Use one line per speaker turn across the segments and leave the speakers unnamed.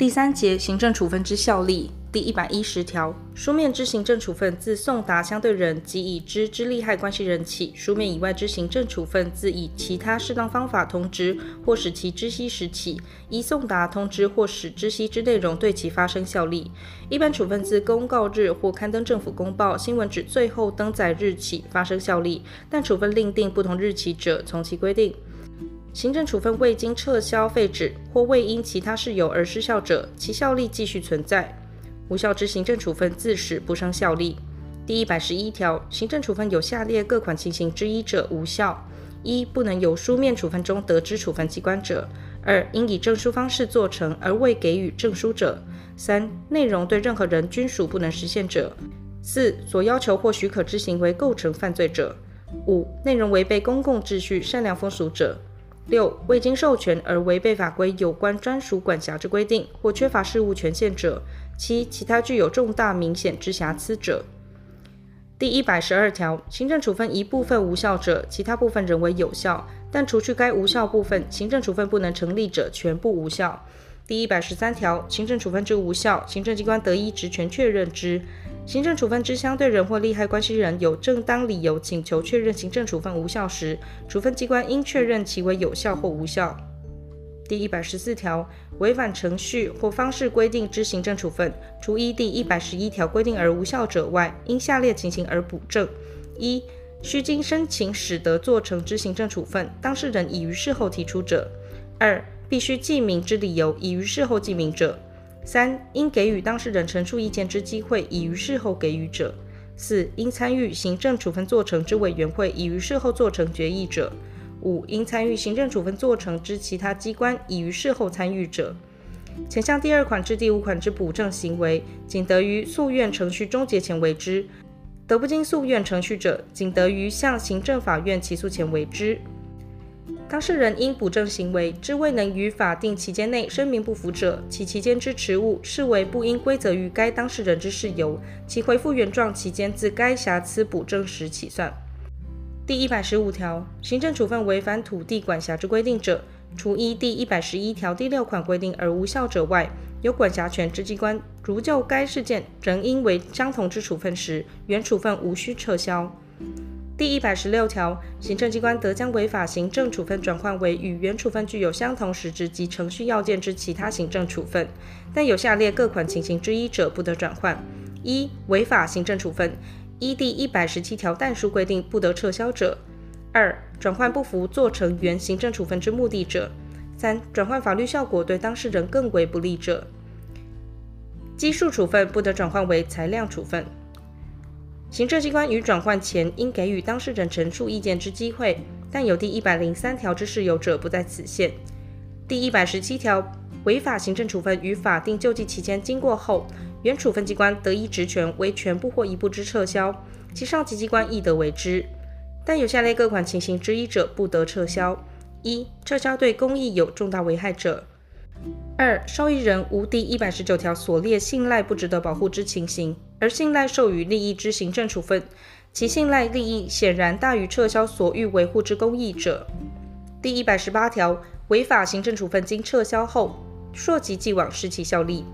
第三节行政处分之效力第一百一十条，书面之行政处分自送达相对人及已知之利害关系人起；书面以外之行政处分自以其他适当方法通知或使其知悉时起，依送达通知或使知悉之内容对其发生效力。一般处分自公告日或刊登政府公报新闻纸最后登载日起发生效力，但处分另定不同日期者，从其规定。行政处分未经撤销废止或未因其他事由而失效者，其效力继续存在。无效之行政处分自始不生效力。第一百十一条，行政处分有下列各款情形之一者无效：一、不能由书面处分中得知处分机关者；二、应以证书方式做成而未给予证书者；三、内容对任何人均属不能实现者；四、所要求或许可之行为构成犯罪者；五、内容违背公共秩序、善良风俗者。六、未经授权而违背法规有关专属管辖之规定，或缺乏事务权限者；七、其他具有重大明显之瑕疵者。第一百十二条，行政处分一部分无效者，其他部分仍为有效，但除去该无效部分，行政处分不能成立者，全部无效。第一百十三条，行政处分之无效，行政机关得依职权确认之。行政处分之相对人或利害关系人有正当理由请求确认行政处分无效时，处分机关应确认其为有效或无效。第一百十四条，违反程序或方式规定之行政处分，除依第一百十一条规定而无效者外，因下列情形而补正：一、须经申请始得做成之行政处分，当事人已于事后提出者；二、必须记明之理由已于事后记明者。三、应给予当事人陈述意见之机会，已于事后给予者；四、应参与行政处分做成之委员会，已于事后做成决议者；五、应参与行政处分做成之其他机关，已于事后参与者。前项第二款至第五款之补正行为，仅得于诉愿程序终结前为之；得不经诉愿程序者，仅得于向行政法院起诉前为之。当事人因补正行为之未能于法定期间内声明不服者，其期间之迟误视为不应归责于该当事人之事由，其回复原状期间自该瑕疵补正时起算。第一百十五条，行政处分违反土地管辖之规定者，除依第一百十一条第六款规定而无效者外，有管辖权之机关如就该事件仍应为相同之处分时，原处分无需撤销。第一百十六条，行政机关得将违法行政处分转换为与原处分具有相同实质及程序要件之其他行政处分，但有下列各款情形之一者，不得转换：一、违法行政处分，依第一百十七条但书规定不得撤销者；二、转换不符做成原行政处分之目的者；三、转换法律效果对当事人更为不利者。基数处分不得转换为裁量处分。行政机关于转换前应给予当事人陈述意见之机会，但有第一百零三条之事由者不在此限。第一百十七条，违法行政处分于法定救济期间经过后，原处分机关得依职权为全部或一部之撤销，其上级机关亦得为之。但有下列各款情形之一者，不得撤销：一、撤销对公益有重大危害者。二、受益人无第一百十九条所列信赖不值得保护之情形，而信赖授予利益之行政处分，其信赖利益显然大于撤销所欲维护之公益者。第一百十八条，违法行政处分经撤销后，溯及既往失其效力，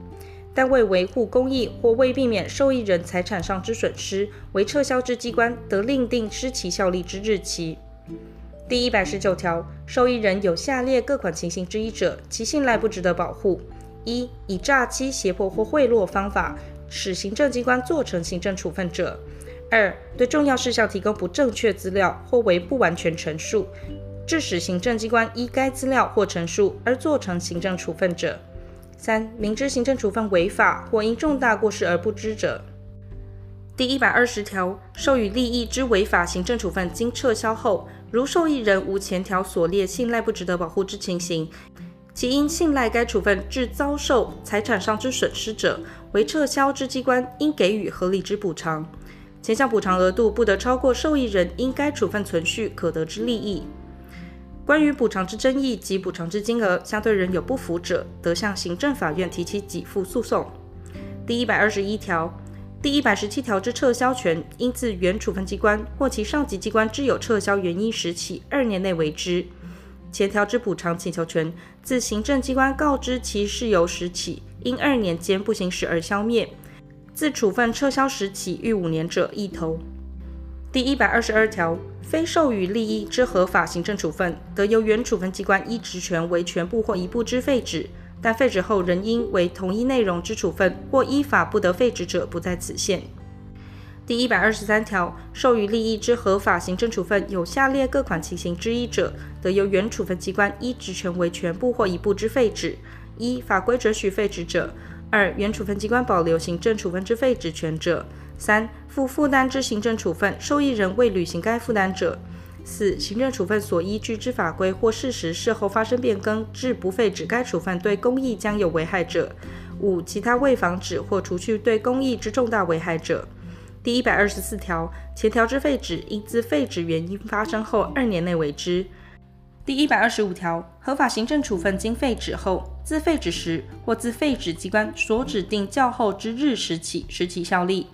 但为维护公益或为避免受益人财产上之损失，为撤销之机关得另定失其效力之日期。第一百十九条，受益人有下列各款情形之一者，其信赖不值得保护：一、以诈欺、胁迫或贿赂方法使行政机关做成行政处分者；二、对重要事项提供不正确资料或为不完全陈述，致使行政机关依该资料或陈述而做成行政处分者；三、明知行政处分违法或因重大过失而不知者。第一百二十条，授予利益之违法行政处分经撤销后，如受益人无前条所列信赖不值得保护之情形，其因信赖该处分致遭受财产上之损失者，为撤销之机关应给予合理之补偿。前项补偿额度不得超过受益人因该处分存续可得之利益。关于补偿之争议及补偿之金额，相对人有不服者，得向行政法院提起给付诉讼。第一百二十一条。第一百十七条之撤销权，应自原处分机关或其上级机关知有撤销原因时起二年内为之；前条之补偿请求权，自行政机关告知其事由时起，因二年间不行使而消灭。自处分撤销时起逾五年者，一投。第一百二十二条，非授予利益之合法行政处分，得由原处分机关依职权为全部或一部之废止，但废止后仍应为同一内容之处分，或依法不得废止者，不在此限。第一百二十三条，授予利益之合法行政处分，有下列各款情形之一者，得由原处分机关依职权为全部或一部之废止：一、法规准许废止者；二、原处分机关保留行政处分之废止权者。三、负负担之行政处分，受益人未履行该负担者；四、行政处分所依据之法规或事实事后发生变更，致不废止该处分对公益将有危害者；五、其他为防止或除去对公益之重大危害者。第一百二十四条，前条之废止，应自废止原因发生后二年内为之。第一百二十五条，合法行政处分经废止后，自废止时或自废止机关所指定较后之日时起，使其效力。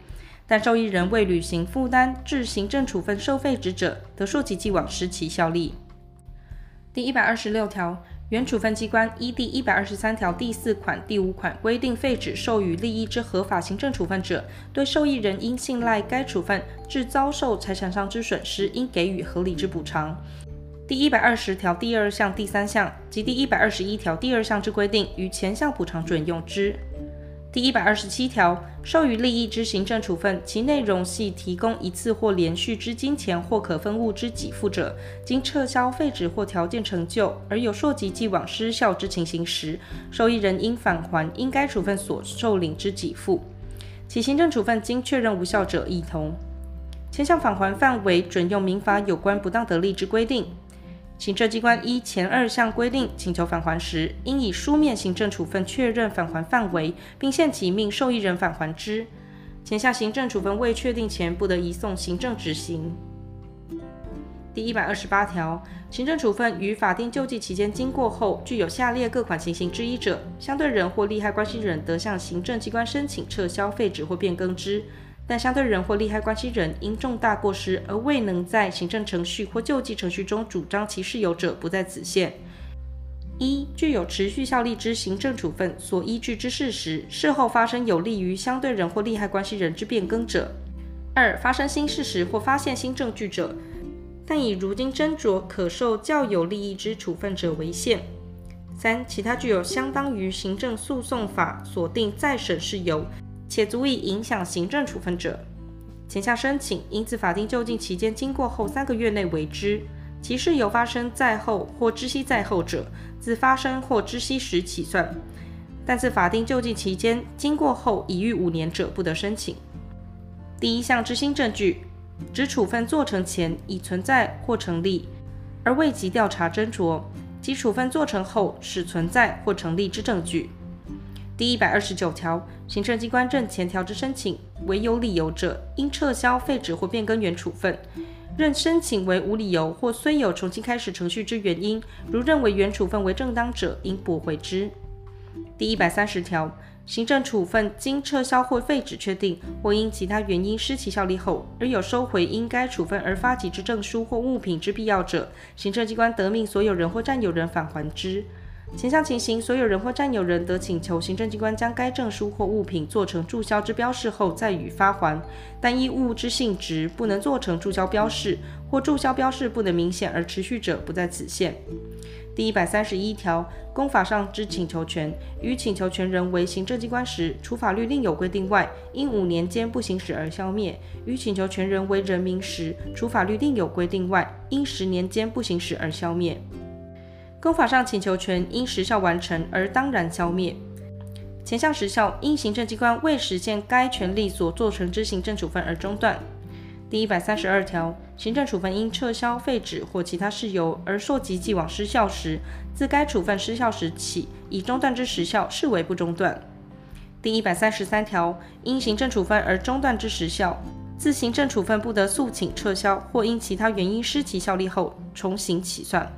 但受益人未履行负担致行政处分受废止者，得溯及既往失其效力。第一百二十六条，原处分机关依第一百二十三条第四款、第五款规定废止授予利益之合法行政处分者，对受益人因信赖该处分致遭受财产上之损失，应给予合理之补偿。第一百二十条第二项、第三项及第一百二十一条第二项之规定，与前项补偿准用之。第一百二十七条，授予利益之行政处分，其内容系提供一次或连续之金钱或可分物之给付者，经撤销、废止或条件成就而有溯及既往失效之情形时，受益人应返还应该处分所受领之给付。其行政处分经确认无效者，亦同。前项返还范围准用民法有关不当得利之规定。行政机关依前二项规定请求返还时，应以书面行政处分确认返还范围，并限期命受益人返还之。前项行政处分未确定前，不得移送行政执行。第一百二十八条，行政处分于法定救济期间经过后，具有下列各款情形之一者，相对人或利害关系人得向行政机关申请撤销、废止或变更之。但相对人或利害关系人因重大过失而未能在行政程序或救济程序中主张其事由者，不在此限。一、具有持续效力之行政处分所依据之事实，事后发生有利于相对人或利害关系人之变更者；二、发生新事实或发现新证据者，但以如今斟酌可受较有利益之处分者为限；三、其他具有相当于行政诉讼法所定再审事由。且足以影响行政处分者，前项申请应自法定救济期间经过后三个月内为之；其事由发生在后或知悉在后者，自发生或知悉时起算；但自法定救济期间经过后已逾五年者，不得申请。第一项之新证据，指处分做成前已存在或成立，而未及调查斟酌，及处分做成后始存在或成立之证据。第一百二十九条，行政机关认前条之申请为有理由者，应撤销、废止或变更原处分；认申请为无理由或虽有重新开始程序之原因，如认为原处分为正当者，应驳回之。第一百三十条，行政处分经撤销或废止确定，或因其他原因失其效力后，而有收回因该处分而发给之证书或物品之必要者，行政机关得命所有人或占有人返还之。前项情形，所有人或占有人得请求行政机关将该证书或物品做成注销之标示后再予发还，但依物之性质不能做成注销标示，或注销标示不能明显而持续者，不在此限。第一百三十一条，公法上之请求权，于请求权人为行政机关时，除法律另有规定外，因五年间不行使而消灭；于请求权人为人民时，除法律另有规定外，因十年间不行使而消灭。公法上请求权因时效完成而当然消灭，前项时效因行政机关未实现该权利所做成之行政处分而中断。第一百三十二条，行政处分因撤销、废止或其他事由而溯及既往失效时，自该处分失效时起，已中断之时效视为不中断。第一百三十三条，因行政处分而中断之时效，自行政处分不得诉请撤销或因其他原因失其效力后，重新起算。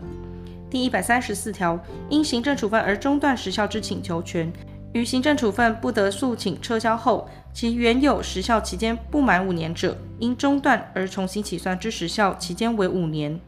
第一百三十四条，因行政处分而中断时效之请求权，于行政处分不得诉请撤销后，其原有时效期间不满五年者，因中断而重新起算之时效期间为五年。